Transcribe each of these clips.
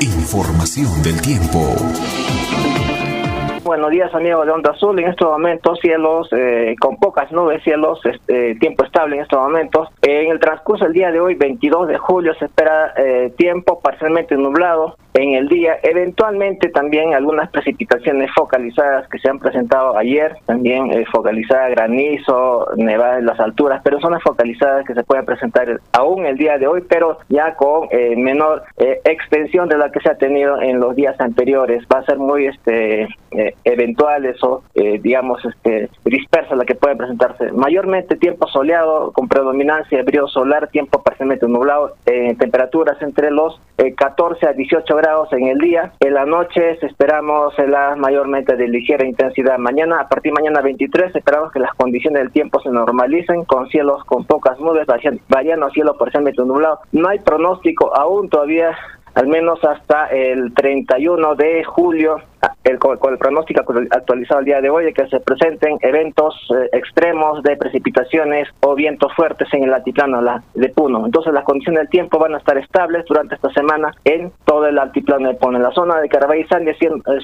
Información del tiempo. Buenos días amigos de Onda Azul, en estos momentos cielos eh, con pocas nubes, cielos, este, tiempo estable en estos momentos. En el transcurso del día de hoy, 22 de julio, se espera eh, tiempo parcialmente nublado en el día, eventualmente también algunas precipitaciones focalizadas que se han presentado ayer, también eh, focalizada granizo, nevada en las alturas, pero son las focalizadas que se pueden presentar aún el día de hoy, pero ya con menor extensión de la que se ha tenido en los días anteriores. Va a ser muy este eventuales o, eh, digamos, este, dispersas la que pueden presentarse. Mayormente tiempo soleado con predominancia de brillo solar, tiempo parcialmente nublado, eh, temperaturas entre los 14 eh, a 18 grados en el día. En la noche esperamos la mayormente de ligera intensidad. Mañana, a partir de mañana 23, esperamos que las condiciones del tiempo se normalicen con cielos con pocas nubes, variando a cielo parcialmente nublado. No hay pronóstico aún todavía al menos hasta el 31 de julio, el, con, el pronóstico actualizado el día de hoy, de que se presenten eventos eh, extremos de precipitaciones o vientos fuertes en el altiplano de Puno. Entonces las condiciones del tiempo van a estar estables durante esta semana en todo el altiplano de Puno. En la zona de Carabay y Sandia,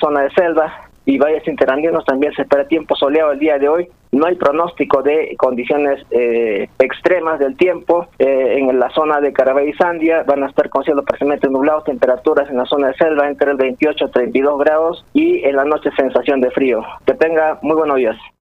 zona de selva, y valles interandinos también se espera tiempo soleado el día de hoy. No hay pronóstico de condiciones eh, extremas del tiempo. Eh, en la zona de Carabay y Sandia van a estar con cielo parcialmente nublado, temperaturas en la zona de selva entre el 28 y 32 grados y en la noche sensación de frío. Que tenga muy buenos días.